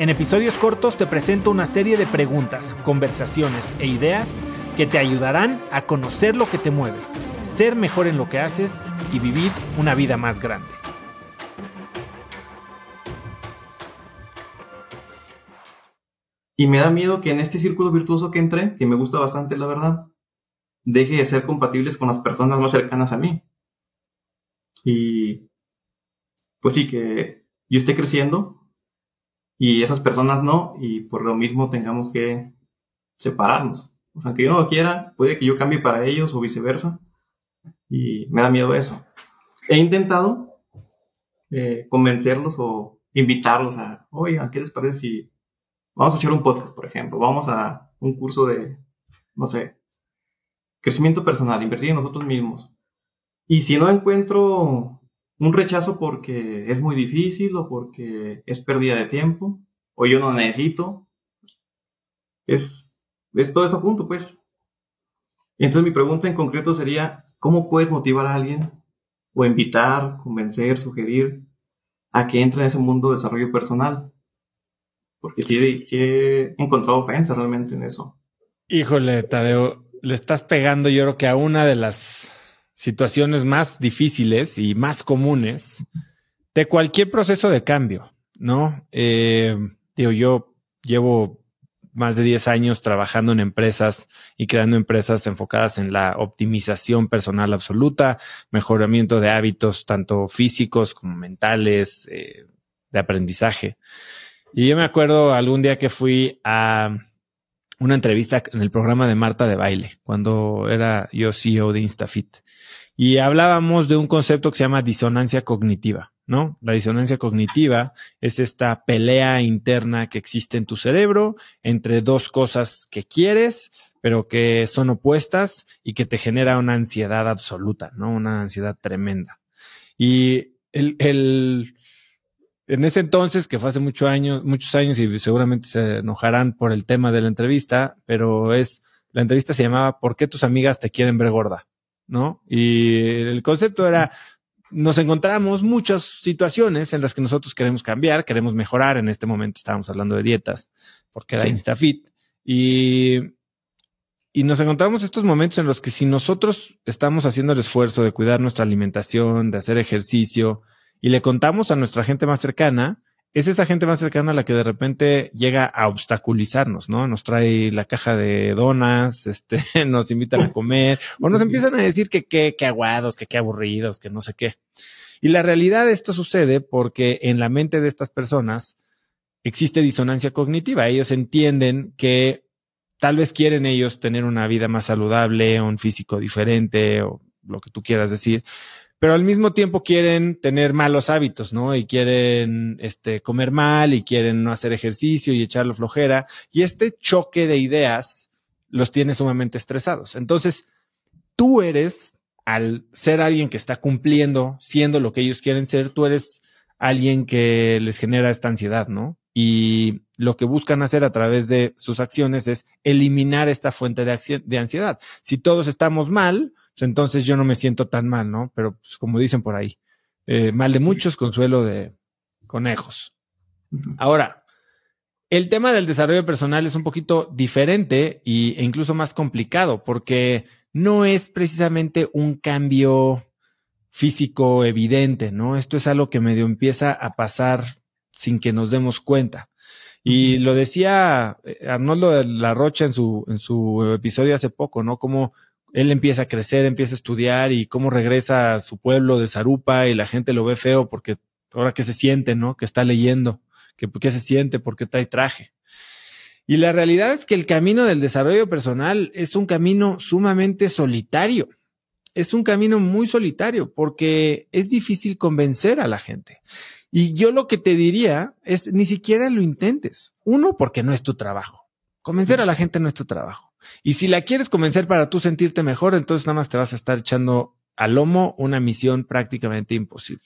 En episodios cortos te presento una serie de preguntas, conversaciones e ideas que te ayudarán a conocer lo que te mueve, ser mejor en lo que haces y vivir una vida más grande. Y me da miedo que en este círculo virtuoso que entré, que me gusta bastante la verdad, deje de ser compatibles con las personas más cercanas a mí. Y pues sí, que yo esté creciendo y esas personas no, y por lo mismo tengamos que separarnos. O sea, que yo no lo quiera, puede que yo cambie para ellos o viceversa, y me da miedo eso. He intentado eh, convencerlos o invitarlos a, oigan, ¿qué les parece si vamos a echar un podcast, por ejemplo? Vamos a un curso de, no sé, crecimiento personal, invertir en nosotros mismos. Y si no encuentro un rechazo porque es muy difícil o porque es pérdida de tiempo o yo no necesito, es, es todo eso junto, pues. Entonces mi pregunta en concreto sería, ¿cómo puedes motivar a alguien o invitar, convencer, sugerir a que entre en ese mundo de desarrollo personal? Porque sí, sí he encontrado ofensa realmente en eso. Híjole, Tadeo, le estás pegando yo creo que a una de las situaciones más difíciles y más comunes de cualquier proceso de cambio, ¿no? Eh, digo, yo llevo más de 10 años trabajando en empresas y creando empresas enfocadas en la optimización personal absoluta, mejoramiento de hábitos tanto físicos como mentales, eh, de aprendizaje. Y yo me acuerdo algún día que fui a una entrevista en el programa de Marta de Baile, cuando era yo CEO de Instafit. Y hablábamos de un concepto que se llama disonancia cognitiva, ¿no? La disonancia cognitiva es esta pelea interna que existe en tu cerebro entre dos cosas que quieres, pero que son opuestas y que te genera una ansiedad absoluta, ¿no? Una ansiedad tremenda. Y el, el, en ese entonces, que fue hace muchos años, muchos años y seguramente se enojarán por el tema de la entrevista, pero es, la entrevista se llamaba ¿Por qué tus amigas te quieren ver gorda? ¿No? Y el concepto era, nos encontramos muchas situaciones en las que nosotros queremos cambiar, queremos mejorar. En este momento estábamos hablando de dietas, porque era InstaFit. Y, y nos encontramos estos momentos en los que si nosotros estamos haciendo el esfuerzo de cuidar nuestra alimentación, de hacer ejercicio, y le contamos a nuestra gente más cercana, es esa gente más cercana a la que de repente llega a obstaculizarnos, ¿no? Nos trae la caja de donas, este, nos invitan a comer, o nos empiezan a decir que qué, qué aguados, que qué aburridos, que no sé qué. Y la realidad de esto sucede porque en la mente de estas personas existe disonancia cognitiva. Ellos entienden que tal vez quieren ellos tener una vida más saludable, un físico diferente, o lo que tú quieras decir, pero al mismo tiempo quieren tener malos hábitos, ¿no? Y quieren este, comer mal y quieren no hacer ejercicio y echarlo flojera. Y este choque de ideas los tiene sumamente estresados. Entonces, tú eres, al ser alguien que está cumpliendo, siendo lo que ellos quieren ser, tú eres alguien que les genera esta ansiedad, ¿no? Y lo que buscan hacer a través de sus acciones es eliminar esta fuente de, de ansiedad. Si todos estamos mal, pues, entonces yo no me siento tan mal, ¿no? Pero pues, como dicen por ahí, eh, mal de muchos, consuelo de conejos. Ahora, el tema del desarrollo personal es un poquito diferente y, e incluso más complicado porque no es precisamente un cambio físico evidente, ¿no? Esto es algo que medio empieza a pasar sin que nos demos cuenta. Y lo decía eh, Arnoldo de la Rocha en su, en su episodio hace poco, ¿no? Como él empieza a crecer, empieza a estudiar y cómo regresa a su pueblo de Zarupa y la gente lo ve feo porque ahora que se siente, ¿no? Que está leyendo, que se siente, porque trae traje. Y la realidad es que el camino del desarrollo personal es un camino sumamente solitario. Es un camino muy solitario porque es difícil convencer a la gente. Y yo lo que te diría es ni siquiera lo intentes. Uno, porque no es tu trabajo. Convencer a la gente no es tu trabajo. Y si la quieres convencer para tú sentirte mejor, entonces nada más te vas a estar echando al lomo una misión prácticamente imposible.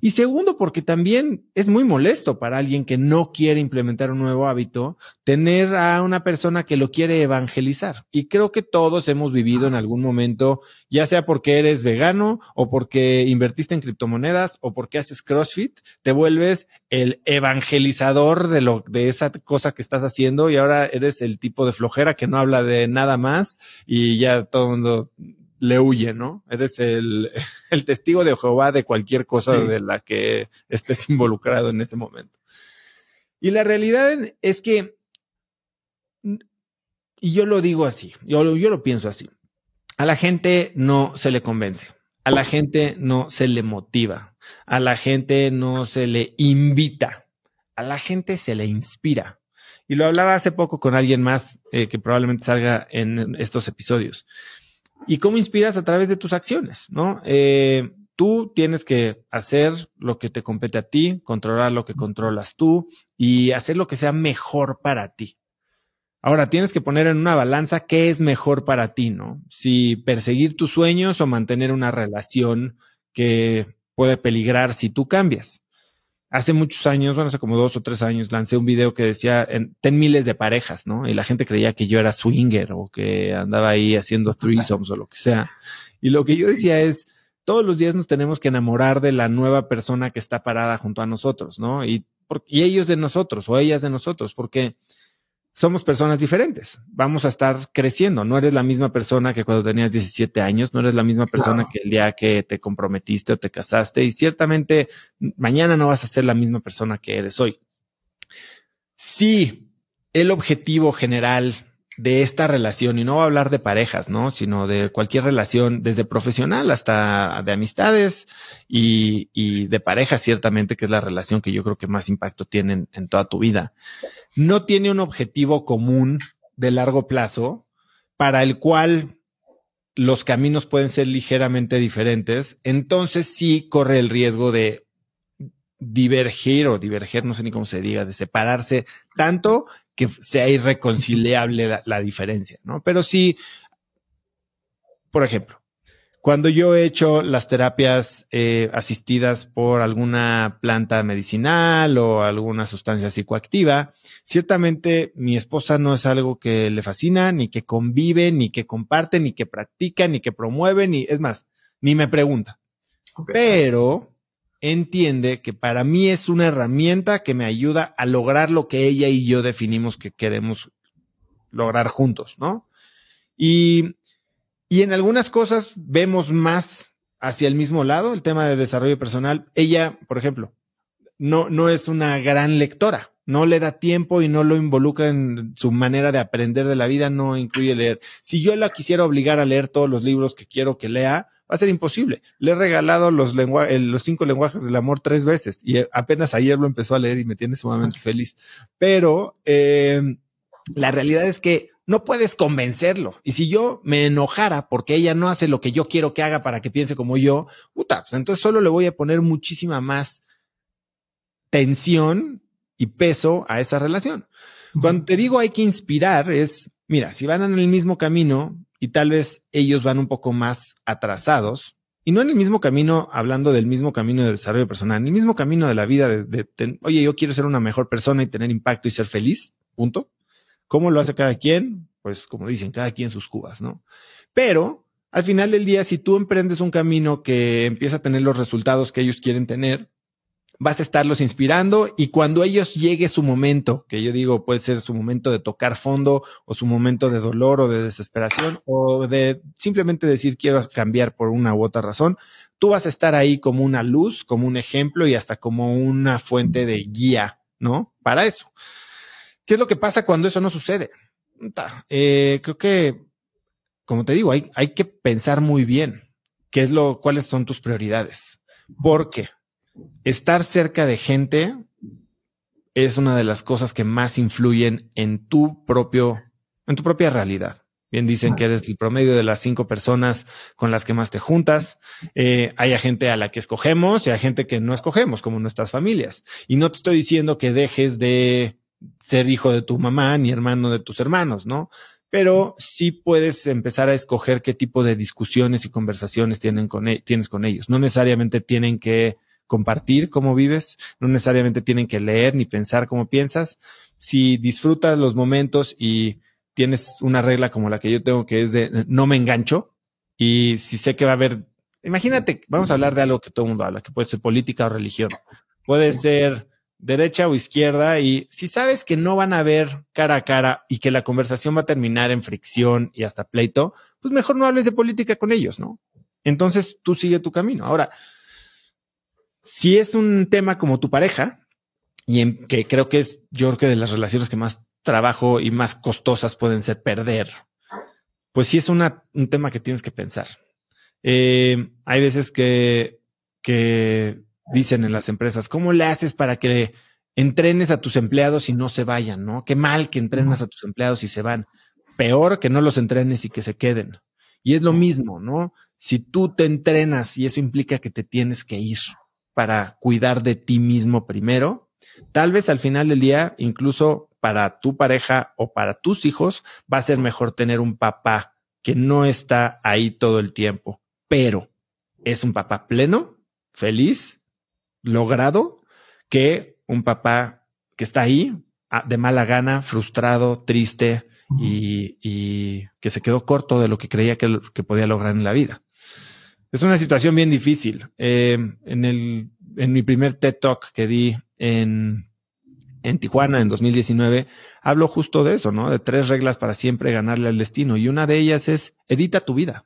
Y segundo, porque también es muy molesto para alguien que no quiere implementar un nuevo hábito, tener a una persona que lo quiere evangelizar. Y creo que todos hemos vivido en algún momento, ya sea porque eres vegano o porque invertiste en criptomonedas o porque haces CrossFit, te vuelves el evangelizador de lo, de esa cosa que estás haciendo y ahora eres el tipo de flojera que no habla de nada más y ya todo el mundo le huye, ¿no? Eres el, el testigo de Jehová de cualquier cosa de la que estés involucrado en ese momento. Y la realidad es que, y yo lo digo así, yo, yo lo pienso así, a la gente no se le convence, a la gente no se le motiva, a la gente no se le invita, a la gente se le inspira. Y lo hablaba hace poco con alguien más eh, que probablemente salga en estos episodios y cómo inspiras a través de tus acciones, ¿no? Eh, tú tienes que hacer lo que te compete a ti, controlar lo que controlas tú y hacer lo que sea mejor para ti. Ahora tienes que poner en una balanza qué es mejor para ti, ¿no? Si perseguir tus sueños o mantener una relación que puede peligrar si tú cambias hace muchos años, bueno, hace como dos o tres años, lancé un video que decía, en, ten miles de parejas, ¿no? Y la gente creía que yo era swinger o que andaba ahí haciendo threesomes o lo que sea. Y lo que yo decía es, todos los días nos tenemos que enamorar de la nueva persona que está parada junto a nosotros, ¿no? Y, y ellos de nosotros o ellas de nosotros, porque somos personas diferentes. Vamos a estar creciendo. No eres la misma persona que cuando tenías 17 años, no eres la misma persona que el día que te comprometiste o te casaste y ciertamente mañana no vas a ser la misma persona que eres hoy. Sí, el objetivo general de esta relación, y no voy a hablar de parejas, ¿no? Sino de cualquier relación, desde profesional hasta de amistades y, y de pareja, ciertamente, que es la relación que yo creo que más impacto tiene en, toda tu vida. No tiene un objetivo común de largo plazo para el cual los caminos pueden ser ligeramente diferentes, entonces sí corre el riesgo de divergir o diverger, no sé ni cómo se diga, de separarse tanto que sea irreconciliable la, diferencia, ¿no? Pero sí, por ejemplo, cuando yo he hecho las terapias eh, asistidas por alguna planta medicinal o alguna sustancia psicoactiva, ciertamente mi esposa no es algo que le fascina, ni que convive, ni que comparte, ni que practica, ni que promueve, ni es más, ni me pregunta. Pero entiende que para mí es una herramienta que me ayuda a lograr lo que ella y yo definimos que queremos lograr juntos, ¿no? Y, y en algunas cosas vemos más hacia el mismo lado, el tema de desarrollo personal. Ella, por ejemplo, no, no es una gran lectora, no le da tiempo y no lo involucra en su manera de aprender de la vida, no incluye leer. Si yo la quisiera obligar a leer todos los libros que quiero que lea, va a ser imposible. Le he regalado los, los cinco lenguajes del amor tres veces y apenas ayer lo empezó a leer y me tiene sumamente feliz. Pero eh, la realidad es que no puedes convencerlo. Y si yo me enojara porque ella no hace lo que yo quiero que haga para que piense como yo, puta, pues entonces solo le voy a poner muchísima más tensión y peso a esa relación. Cuando te digo hay que inspirar es, mira, si van en el mismo camino, y tal vez ellos van un poco más atrasados y no en el mismo camino, hablando del mismo camino de desarrollo personal, en el mismo camino de la vida de, oye, yo quiero ser una mejor persona y tener impacto y ser feliz, punto. ¿Cómo lo hace cada quien? Pues como dicen, cada quien sus cubas, ¿no? Pero al final del día, si tú emprendes un camino que empieza a tener los resultados que ellos quieren tener, vas a estarlos inspirando y cuando ellos llegue su momento, que yo digo puede ser su momento de tocar fondo o su momento de dolor o de desesperación o de simplemente decir quiero cambiar por una u otra razón, tú vas a estar ahí como una luz, como un ejemplo y hasta como una fuente de guía, ¿no? Para eso. ¿Qué es lo que pasa cuando eso no sucede? Eh, creo que, como te digo, hay, hay que pensar muy bien qué es lo, cuáles son tus prioridades. Porque estar cerca de gente es una de las cosas que más influyen en tu propio, en tu propia realidad. Bien dicen que eres el promedio de las cinco personas con las que más te juntas. Eh, hay gente a la que escogemos y hay gente que no escogemos, como nuestras familias. Y no te estoy diciendo que dejes de ser hijo de tu mamá ni hermano de tus hermanos, ¿no? pero sí puedes empezar a escoger qué tipo de discusiones y conversaciones tienen con e, tienes con ellos. No necesariamente tienen que compartir cómo vives, no necesariamente tienen que leer ni pensar cómo piensas. Si disfrutas los momentos y tienes una regla como la que yo tengo que es de no me engancho y si sé que va a haber, imagínate, vamos a hablar de algo que todo el mundo habla, que puede ser política o religión. Puede ser derecha o izquierda y si sabes que no van a ver cara a cara y que la conversación va a terminar en fricción y hasta pleito, pues mejor no hables de política con ellos, ¿no? Entonces tú sigue tu camino. Ahora, si es un tema como tu pareja, y en, que creo que es, yo creo que de las relaciones que más trabajo y más costosas pueden ser perder, pues sí es un tema que tienes que pensar. Eh, hay veces que, que dicen en las empresas, ¿cómo le haces para que entrenes a tus empleados y no se vayan? ¿No? Qué mal que entrenas a tus empleados y se van. Peor que no los entrenes y que se queden. Y es lo mismo, ¿no? Si tú te entrenas y eso implica que te tienes que ir para cuidar de ti mismo primero, tal vez al final del día, incluso para tu pareja o para tus hijos, va a ser mejor tener un papá que no está ahí todo el tiempo, pero es un papá pleno, feliz, logrado, que un papá que está ahí ah, de mala gana, frustrado, triste y, que se quedó corto de lo que creía que, que podía lograr en la vida. Es una situación bien difícil. Eh, en el, en mi primer TED Talk que di en, en Tijuana en 2019, hablo justo de eso, ¿no? De tres reglas para siempre ganarle al destino. Y una de ellas es edita tu vida.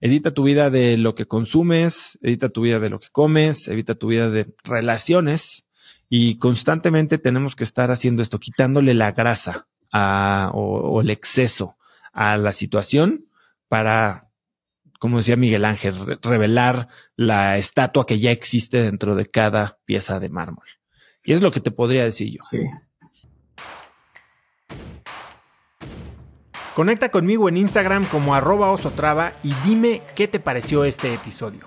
Edita tu vida de lo que consumes, edita tu vida de lo que comes, evita tu vida de relaciones. Y constantemente tenemos que estar haciendo esto, quitándole la grasa a, o el exceso a la situación para como decía Miguel Ángel, revelar la estatua que ya existe dentro de cada pieza de mármol. Y es lo que te podría decir yo. Sí. Conecta conmigo en Instagram como arroba osotrava y dime qué te pareció este episodio.